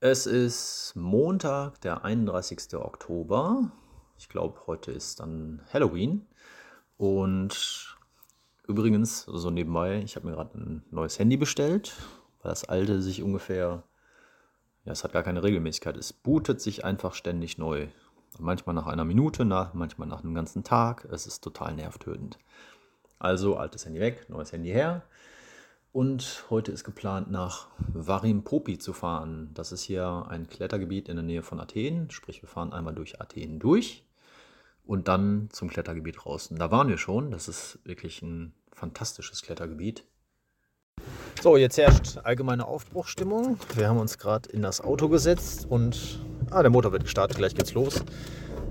Es ist Montag, der 31. Oktober. Ich glaube, heute ist dann Halloween. Und übrigens, so nebenbei, ich habe mir gerade ein neues Handy bestellt, weil das alte sich ungefähr, ja, es hat gar keine Regelmäßigkeit. Es bootet sich einfach ständig neu. Manchmal nach einer Minute, nach, manchmal nach einem ganzen Tag. Es ist total nervtötend. Also altes Handy weg, neues Handy her. Und heute ist geplant, nach Varimpopi zu fahren. Das ist hier ein Klettergebiet in der Nähe von Athen. Sprich, wir fahren einmal durch Athen durch und dann zum Klettergebiet. Und da waren wir schon. Das ist wirklich ein fantastisches Klettergebiet. So, jetzt herrscht allgemeine Aufbruchstimmung. Wir haben uns gerade in das Auto gesetzt und ah, der Motor wird gestartet. Gleich geht's los.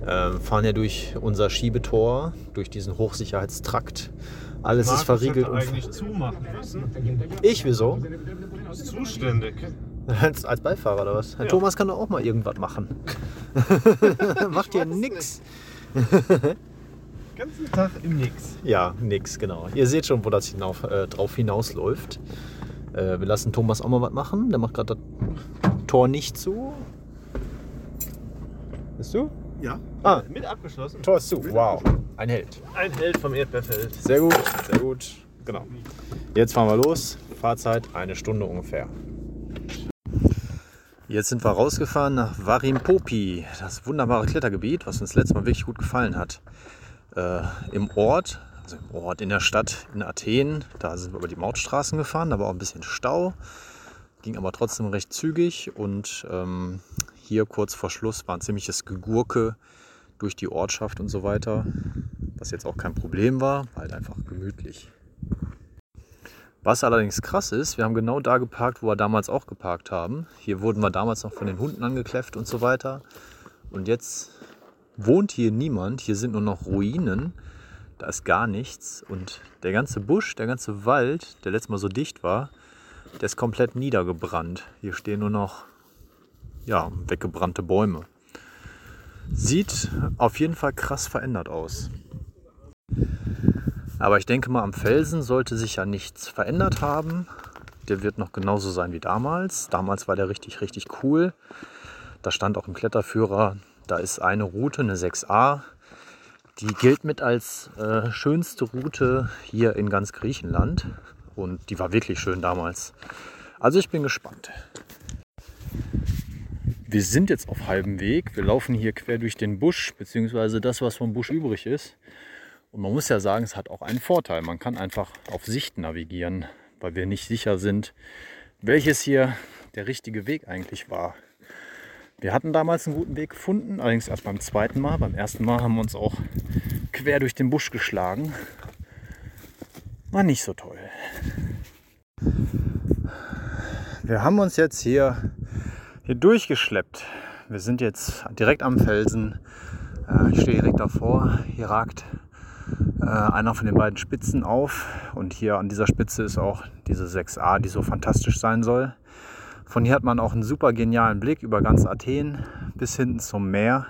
Ähm, fahren ja durch unser Schiebetor, durch diesen Hochsicherheitstrakt. Alles Markus ist verriegelt. hätte Und eigentlich zumachen müssen. ich, wieso? Ist zuständig. Als, als Beifahrer oder was? Herr Ja. Thomas kann doch auch mal irgendwas machen. Macht hier nix. ganzen Tag im Nix. Ja, nix, genau. Ihr seht schon, wo das hinauf, äh, drauf hinausläuft. Äh, wir lassen Thomas auch mal was machen. Der macht gerade das Tor nicht zu. Bist du? Ja. Ah, Mit abgeschlossen. Tor ist zu. Wow. Ein Held. Ein Held vom Erdbeerfeld. Sehr gut, sehr gut. Genau. Jetzt fahren wir los. Fahrzeit eine Stunde ungefähr. Jetzt sind wir rausgefahren nach Varimpopi, das wunderbare Klettergebiet, was uns letztes Mal wirklich gut gefallen hat. Äh, Im Ort, also im Ort, in der Stadt in Athen, da sind wir über die Mautstraßen gefahren, da war auch ein bisschen Stau, ging aber trotzdem recht zügig und ähm, hier kurz vor Schluss war ein ziemliches Gegurke durch die Ortschaft und so weiter, was jetzt auch kein Problem war, war halt einfach gemütlich. Was allerdings krass ist, wir haben genau da geparkt, wo wir damals auch geparkt haben. Hier wurden wir damals noch von den Hunden angekläfft und so weiter. Und jetzt wohnt hier niemand. Hier sind nur noch Ruinen. Da ist gar nichts. Und der ganze Busch, der ganze Wald, der letztes Mal so dicht war, der ist komplett niedergebrannt. Hier stehen nur noch ja, weggebrannte Bäume. Sieht auf jeden Fall krass verändert aus. Aber ich denke mal, am Felsen sollte sich ja nichts verändert haben. Der wird noch genauso sein wie damals. Damals war der richtig, richtig cool. Da stand auch im Kletterführer, da ist eine Route, eine 6a. Die gilt mit als äh, schönste Route hier in ganz Griechenland. Und die war wirklich schön damals. Also ich bin gespannt. Wir sind jetzt auf halbem Weg. Wir laufen hier quer durch den Busch, beziehungsweise das, was vom Busch übrig ist. Und man muss ja sagen, es hat auch einen Vorteil. Man kann einfach auf Sicht navigieren, weil wir nicht sicher sind, welches hier der richtige Weg eigentlich war. Wir hatten damals einen guten Weg gefunden, allerdings erst beim zweiten Mal. Beim ersten Mal haben wir uns auch quer durch den Busch geschlagen. War nicht so toll. Wir haben uns jetzt hier, hier durchgeschleppt. Wir sind jetzt direkt am Felsen. Äh, Ich stehe direkt davor. Hier ragt äh, einer von den beiden Spitzen auf. Und hier an dieser Spitze ist auch diese 6a, die so fantastisch sein soll. Von hier hat man auch einen super genialen Blick über ganz Athen bis hinten zum Meer.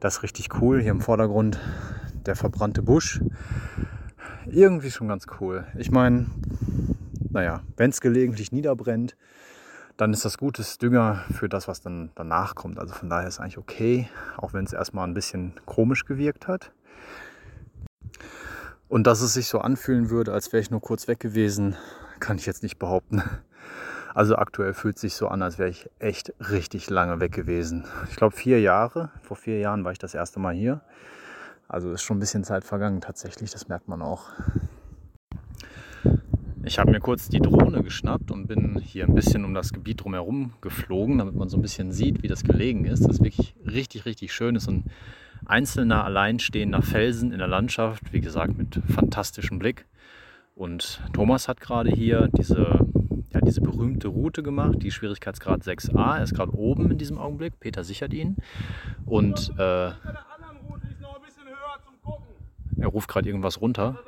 Das ist richtig cool. Hier im Vordergrund der verbrannte Busch. Irgendwie schon ganz cool. Ich meine, naja, wenn es gelegentlich niederbrennt, dann ist das gutes Dünger für das, was dann danach kommt. Also von daher ist eigentlich okay, auch wenn es erstmal ein bisschen komisch gewirkt hat. Und dass es sich so anfühlen würde, als wäre ich nur kurz weg gewesen, kann ich jetzt nicht behaupten. Also aktuell fühlt es sich so an, als wäre ich echt richtig lange weg gewesen. Ich glaube vier Jahre. Vor vier Jahren war ich das erste Mal hier. Also ist schon ein bisschen Zeit vergangen tatsächlich, das merkt man auch. Ich habe mir kurz die Drohne geschnappt und bin hier ein bisschen um das Gebiet drumherum geflogen, damit man so ein bisschen sieht, wie das gelegen ist. Das ist wirklich richtig, richtig schön. Ist ein einzelner, alleinstehender Felsen in der Landschaft, wie gesagt, mit fantastischem Blick. Und Thomas hat gerade hier diese, ja, diese berühmte Route gemacht, die Schwierigkeitsgrad 6a. Er ist gerade oben in diesem Augenblick. Peter sichert ihn. Und äh, er ruft gerade irgendwas runter.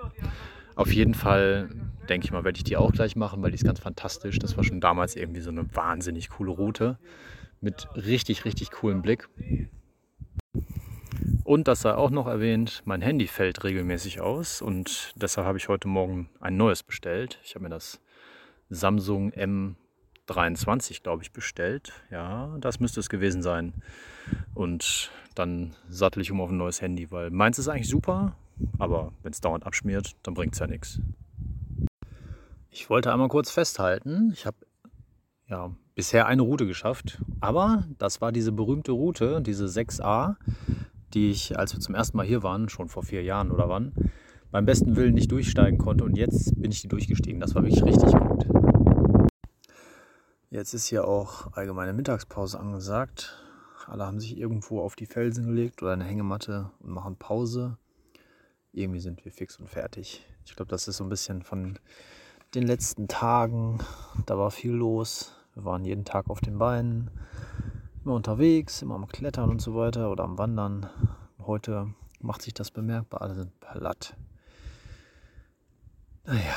Auf jeden Fall denke ich mal, werde ich die auch gleich machen, weil die ist ganz fantastisch. Das war schon damals irgendwie so eine wahnsinnig coole Route mit richtig, richtig coolem Blick. Und das sei auch noch erwähnt, mein Handy fällt regelmäßig aus und deshalb habe ich heute Morgen ein neues bestellt. Ich habe mir das Samsung 23, glaube ich, bestellt. Ja, das müsste es gewesen sein. Und dann sattel ich um auf ein neues Handy, weil meins ist eigentlich super, aber wenn es dauernd abschmiert, dann bringt es ja nichts. Ich wollte einmal kurz festhalten, ich habe ja bisher eine Route geschafft, aber das war diese berühmte Route, diese 6a, die ich, als wir zum ersten Mal hier waren, schon vor vier Jahren oder wann, beim besten Willen nicht durchsteigen konnte und jetzt bin ich die durchgestiegen. Das war wirklich richtig gut. Jetzt ist hier auch allgemeine Mittagspause angesagt. Alle haben sich irgendwo auf die Felsen gelegt oder eine Hängematte und machen Pause. Irgendwie sind wir fix und fertig. Ich glaube, das ist so ein bisschen von den letzten Tagen. Da war viel los. Wir waren jeden Tag auf den Beinen, immer unterwegs, immer am Klettern und so weiter oder am Wandern. Heute macht sich das bemerkbar. Alle sind platt. Naja,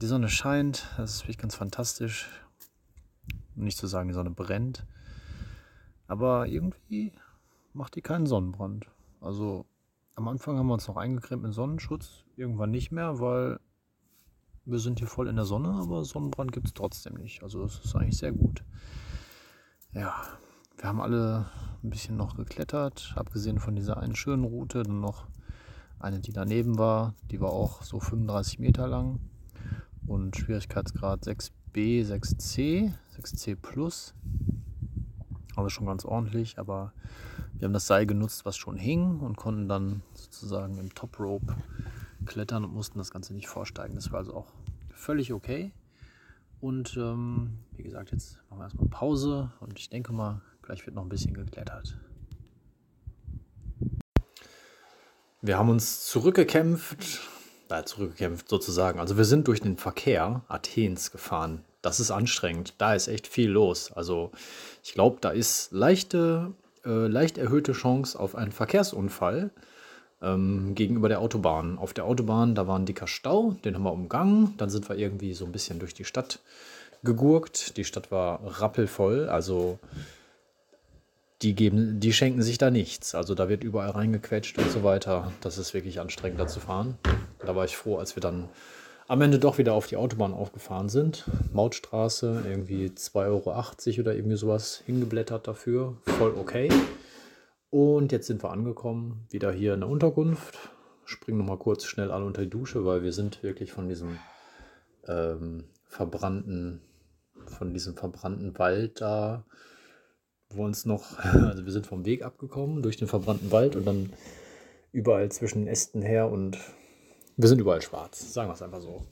die Sonne scheint. Das ist wirklich ganz fantastisch nicht zu sagen, die Sonne brennt. Aber irgendwie macht die keinen Sonnenbrand. Also am Anfang haben wir uns noch eingecremt mit Sonnenschutz, irgendwann nicht mehr, weil wir sind hier voll in der Sonne, aber Sonnenbrand gibt es trotzdem nicht. Also das ist eigentlich sehr gut. Ja, wir haben alle ein bisschen noch geklettert, abgesehen von dieser einen schönen Route, dann noch eine, die daneben war, die war auch so 35 Meter lang und Schwierigkeitsgrad 6b, 6c. 6C Plus. Also schon ganz ordentlich, aber wir haben das Seil genutzt, was schon hing und konnten dann sozusagen im Top Rope klettern und mussten das Ganze nicht vorsteigen. Das war also auch völlig okay. Und ähm, wie gesagt, jetzt machen wir erstmal Pause und ich denke mal, gleich wird noch ein bisschen geklettert. Wir haben uns zurückgekämpft, äh, zurückgekämpft sozusagen. Also wir sind durch den Verkehr Athens gefahren das ist anstrengend. Da ist echt viel los. Also ich glaube, da ist leichte, äh, leicht erhöhte Chance auf einen Verkehrsunfall ähm, gegenüber der Autobahn. Auf der Autobahn, da war ein dicker Stau, den haben wir umgangen. Dann sind wir irgendwie so ein bisschen durch die Stadt gegurkt. Die Stadt war rappelvoll, also die, geben, die schenken sich da nichts. Also da wird überall reingequetscht und so weiter. Das ist wirklich anstrengend, da zu fahren. Da war ich froh, als wir dann am Ende doch wieder auf die Autobahn aufgefahren sind. Mautstraße, irgendwie 2,80 Euro oder irgendwie sowas hingeblättert dafür. Voll okay. Und jetzt sind wir angekommen, wieder hier in der Unterkunft. Springen nochmal kurz schnell alle unter die Dusche, weil wir sind wirklich von diesem ähm, verbrannten, von diesem verbrannten Wald da, wo uns noch, also wir sind vom Weg abgekommen durch den verbrannten Wald und dann überall zwischen Ästen her und wir sind überall schwarz, sagen wir es einfach so.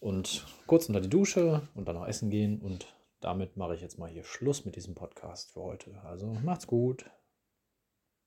Und kurz unter die Dusche und dann noch essen gehen. Und damit mache ich jetzt mal hier Schluss mit diesem Podcast für heute. Also macht's gut.